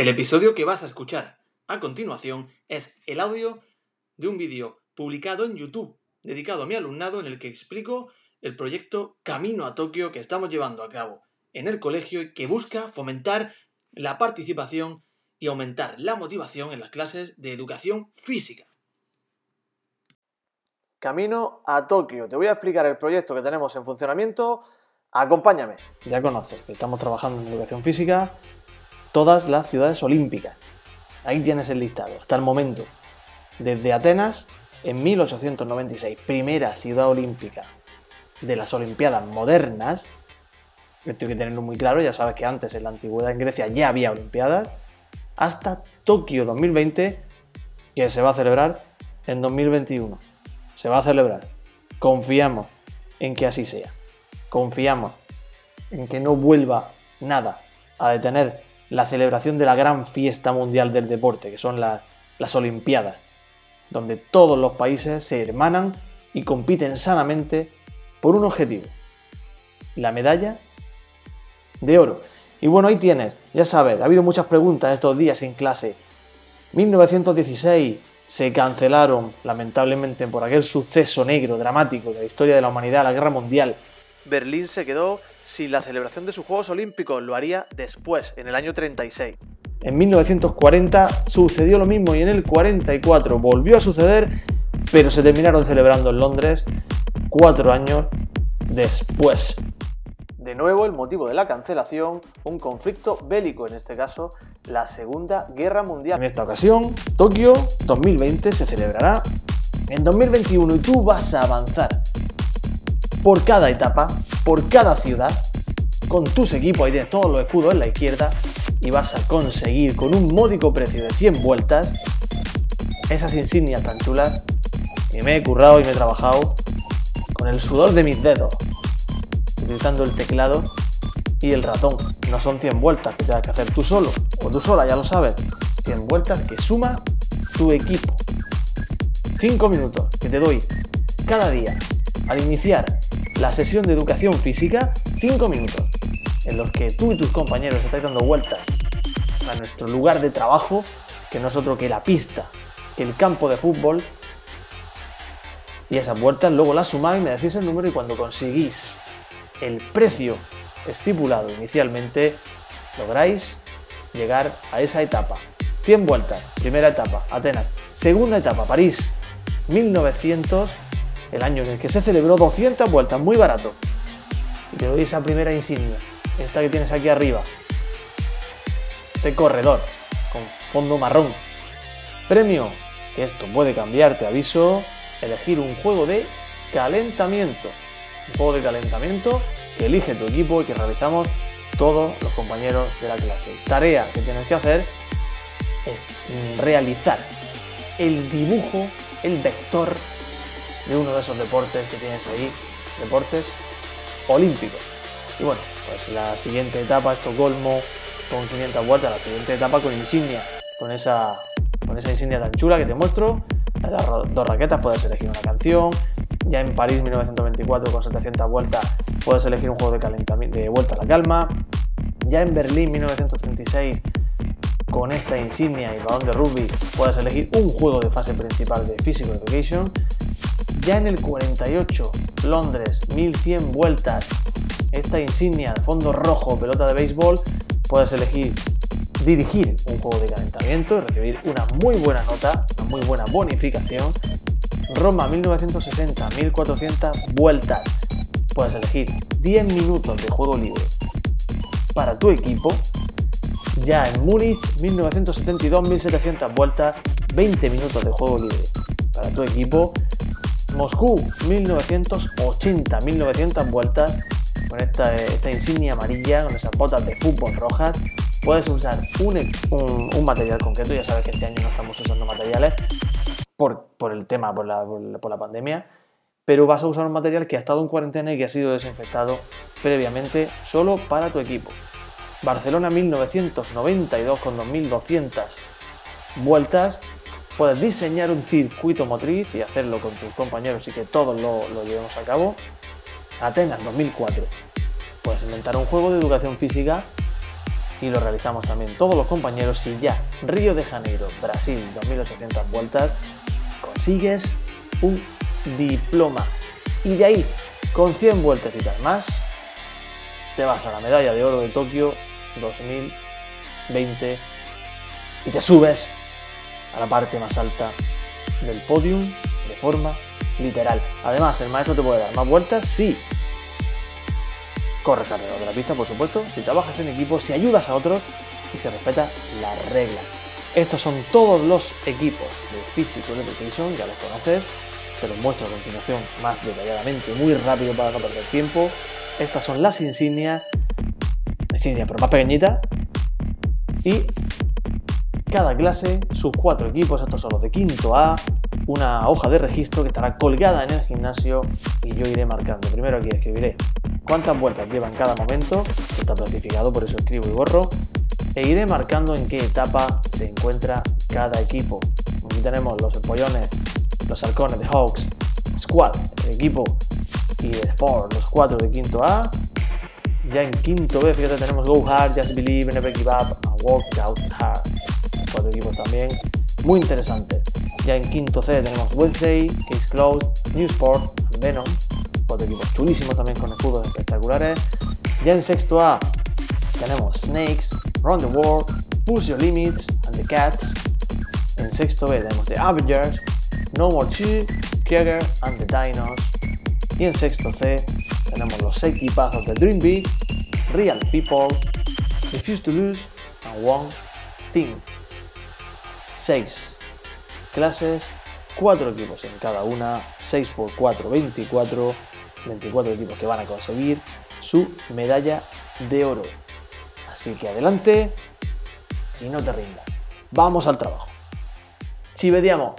El episodio que vas a escuchar a continuación es el audio de un vídeo publicado en YouTube dedicado a mi alumnado en el que explico el proyecto Camino a Tokio que estamos llevando a cabo en el colegio y que busca fomentar la participación y aumentar la motivación en las clases de educación física. Camino a Tokio. Te voy a explicar el proyecto que tenemos en funcionamiento. Acompáñame. Ya conoces que estamos trabajando en educación física todas las ciudades olímpicas. Ahí tienes el listado, hasta el momento. Desde Atenas, en 1896, primera ciudad olímpica de las Olimpiadas modernas. Esto hay que tenerlo muy claro, ya sabes que antes en la antigüedad en Grecia ya había Olimpiadas. Hasta Tokio 2020, que se va a celebrar en 2021. Se va a celebrar. Confiamos en que así sea. Confiamos en que no vuelva nada a detener la celebración de la gran fiesta mundial del deporte, que son las Olimpiadas, donde todos los países se hermanan y compiten sanamente por un objetivo, la medalla de oro. Y bueno, ahí tienes, ya sabes, ha habido muchas preguntas estos días en clase. 1916 se cancelaron, lamentablemente, por aquel suceso negro, dramático de la historia de la humanidad, la guerra mundial. Berlín se quedó sin la celebración de sus Juegos Olímpicos, lo haría después, en el año 36. En 1940 sucedió lo mismo y en el 44 volvió a suceder, pero se terminaron celebrando en Londres cuatro años después. De nuevo, el motivo de la cancelación, un conflicto bélico, en este caso, la Segunda Guerra Mundial. En esta ocasión, Tokio 2020 se celebrará en 2021 y tú vas a avanzar por cada etapa, por cada ciudad, con tus equipos, ahí tienes todos los escudos en la izquierda, y vas a conseguir con un módico precio de 100 vueltas esas insignias tan chulas. Y me he currado y me he trabajado con el sudor de mis dedos, utilizando el teclado y el ratón. No son 100 vueltas que tengas que hacer tú solo o tú sola, ya lo sabes. 100 vueltas que suma tu equipo. 5 minutos que te doy cada día al iniciar la sesión de educación física, 5 minutos, en los que tú y tus compañeros estáis dando vueltas a nuestro lugar de trabajo, que no es otro que la pista, que el campo de fútbol. Y esas vueltas luego las sumáis, me decís el número y cuando conseguís el precio estipulado inicialmente, lográis llegar a esa etapa. 100 vueltas, primera etapa, Atenas. Segunda etapa, París, 1900 el año en el que se celebró 200 vueltas, muy barato. Y te doy esa primera insignia, esta que tienes aquí arriba. Este corredor, con fondo marrón. Premio, que esto puede cambiar, te aviso, elegir un juego de calentamiento. Un juego de calentamiento que elige tu equipo y que realizamos todos los compañeros de la clase. Tarea que tienes que hacer es realizar el dibujo, el vector de uno de esos deportes que tienes ahí, deportes olímpicos. Y bueno, pues la siguiente etapa, Estocolmo, con 500 vueltas, la siguiente etapa con insignia, con esa, con esa insignia tan chula que te muestro, las dos raquetas, puedes elegir una canción, ya en París 1924 con 700 vueltas puedes elegir un juego de calentamiento de vuelta a la calma, ya en Berlín 1936 con esta insignia y balón de rugby puedes elegir un juego de fase principal de Physical Education ya en el 48, Londres, 1100 vueltas, esta insignia fondo rojo, pelota de béisbol, puedes elegir dirigir un juego de calentamiento y recibir una muy buena nota, una muy buena bonificación. Roma 1960, 1400 vueltas. Puedes elegir 10 minutos de juego libre para tu equipo. Ya en Múnich 1972, 1700 vueltas, 20 minutos de juego libre para tu equipo. Moscú 1980, 1900 vueltas con esta, insignia amarilla, con esas botas de fútbol rojas. Puedes usar un, material concreto, ya sabes que este año no estamos usando materiales por, el tema, por la, por la pandemia, pero vas a usar un material que ha estado en cuarentena y que ha sido desinfectado previamente solo para tu equipo. Barcelona 1992 con 2200 vueltas Puedes diseñar un circuito motriz y hacerlo con tus compañeros y que todos lo, llevemos a cabo. Atenas 2004. Puedes inventar un juego de educación física y lo realizamos también todos los compañeros y ya Río de Janeiro, Brasil, 2800 vueltas, consigues un diploma. Y de ahí, con 100 vueltecitas más, te vas a la medalla de oro de Tokio 2020 y te subes a la parte más alta del podium de forma literal. Además, el maestro te puede dar más vueltas si corres alrededor de la pista, por supuesto, si trabajas en equipo, si ayudas a otros y se respeta la regla. Estos son todos los equipos de Physical Education, ya los conoces, te los muestro a continuación más detalladamente, muy rápido para no perder tiempo. Estas son las insignias, insignias pero más pequeñitas, y cada clase, sus cuatro equipos, estos son los de quinto A, una hoja de registro que estará colgada en el gimnasio y yo iré marcando. Primero aquí escribiré cuántas vueltas lleva en cada momento, está planificado, por eso escribo y borro, e iré marcando en qué etapa se encuentra cada equipo. Aquí tenemos los empollones, los halcones de Hawks, Squad, equipo, y de Ford, los cuatro de quinto A. Ya en quinto B, fíjate, tenemos Go Hard, Just Believe, Never Give Up, and Walk Out Hard. Cuatro equipos también, muy interesante. Ya en quinto C tenemos Wednesday, Case Closed, New Sport, Venom, cuatro equipos chulísimos también con escudos espectaculares. Ya en sexto A tenemos Snakes, Run the World, Push Your Limits and the Cats. En sexto B tenemos The Avengers, No More Two, Krieger and the Dinos. Y en sexto C tenemos los equipazos de Dream Big, Real People, Refuse to Lose and One Team. 6 clases, 4 equipos en cada una, 6 por 4, 24, 24 equipos que van a conseguir su medalla de oro. Así que adelante y no te rindas. Vamos al trabajo. Ci vediamo